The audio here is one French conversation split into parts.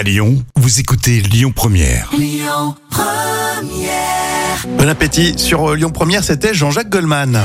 À Lyon, vous écoutez Lyon Première. Bon appétit sur euh, Lyon Première, c'était Jean-Jacques Goldman.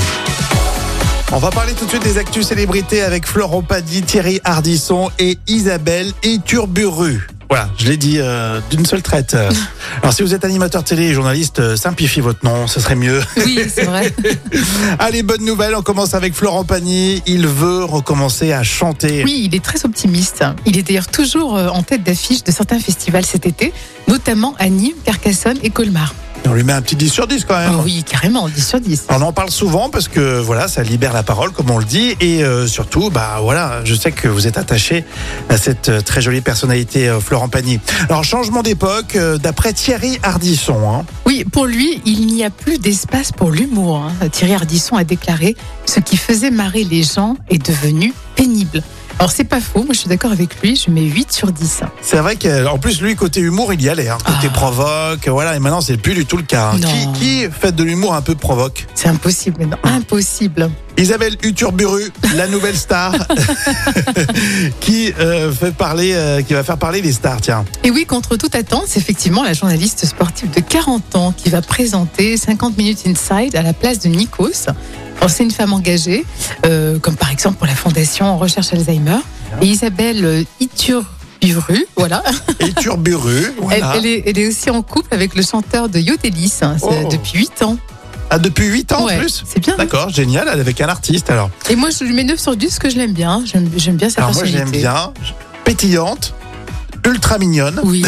On va parler tout de suite des actus célébrités avec Florent Padi, Thierry Hardisson et Isabelle Iturburu. Voilà, je l'ai dit euh, d'une seule traite. Alors si vous êtes animateur télé et journaliste, euh, simplifiez votre nom, ce serait mieux. Oui, c'est vrai. Allez, bonne nouvelle, on commence avec Florent Pagny. Il veut recommencer à chanter. Oui, il est très optimiste. Il est d'ailleurs toujours euh, en tête d'affiche de certains festivals cet été, notamment à Nîmes, Carcassonne et Colmar. On lui met un petit 10 sur 10 quand même. Oh oui, carrément, 10 sur 10. On en parle souvent parce que voilà, ça libère la parole, comme on le dit, et euh, surtout, bah voilà, je sais que vous êtes attaché à cette euh, très jolie personnalité euh, Florent Pagny. Alors changement d'époque, euh, d'après Thierry Hardisson. Hein. Oui, pour lui, il n'y a plus d'espace pour l'humour. hein. Thierry Ardisson a déclaré Ce qui faisait marrer les gens est devenu pénible. Alors, c'est pas faux, moi je suis d'accord avec lui, je mets 8 sur 10. C'est vrai qu'en plus lui côté humour, il y allait, hein, côté Ah. provoque, voilà, et maintenant c'est plus du tout le cas. hein. Qui, qui fait de l'humour un peu provoque? C'est impossible maintenant, impossible. Isabelle Uturburu, la nouvelle star, qui euh, fait parler, euh, qui va faire parler les stars, tiens. Et oui, contre toute attente, c'est effectivement la journaliste sportive de 40 ans qui va présenter 50 minutes inside à la place de Nikos. C'est une femme engagée, euh, comme par exemple pour la Fondation Recherche Alzheimer. Et Isabelle euh, Iturburu, voilà. Uturburu, Elle, voilà. elle est, elle est aussi en couple avec le chanteur de Yodelis hein, Oh. depuis 8 ans. Ah, depuis 8 ans Ouais, en plus c'est bien. hein. D'accord, génial, elle est avec un artiste alors. Et moi, je lui mets 9 sur 10 parce que je l'aime bien. J'aime j'aime bien sa Alors moi personnalité. j'aime bien, pétillante, ultra mignonne Oui.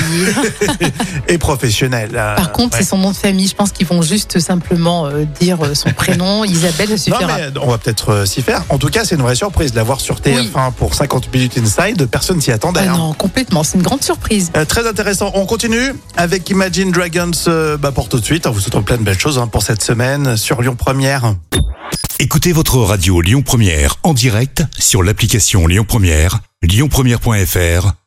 et professionnelle. Euh, Par contre, ouais. c'est son nom de famille. Je pense qu'ils vont juste simplement euh, dire euh, son prénom. Isabelle, ça Non suffira. mais on va peut-être euh, s'y faire. En tout cas, c'est une vraie surprise de l'avoir sur TF1 pour 50 minutes inside. Personne s'y attendait. Ah hein. non, complètement. C'est une grande surprise. Euh, très intéressant. On continue avec Imagine Dragons euh, bah, pour tout de suite. On vous souhaite plein de belles choses hein, pour cette semaine sur Lyon Première. Écoutez votre radio Lyon Première en direct sur l'application Lyon Première, lyonpremière.fr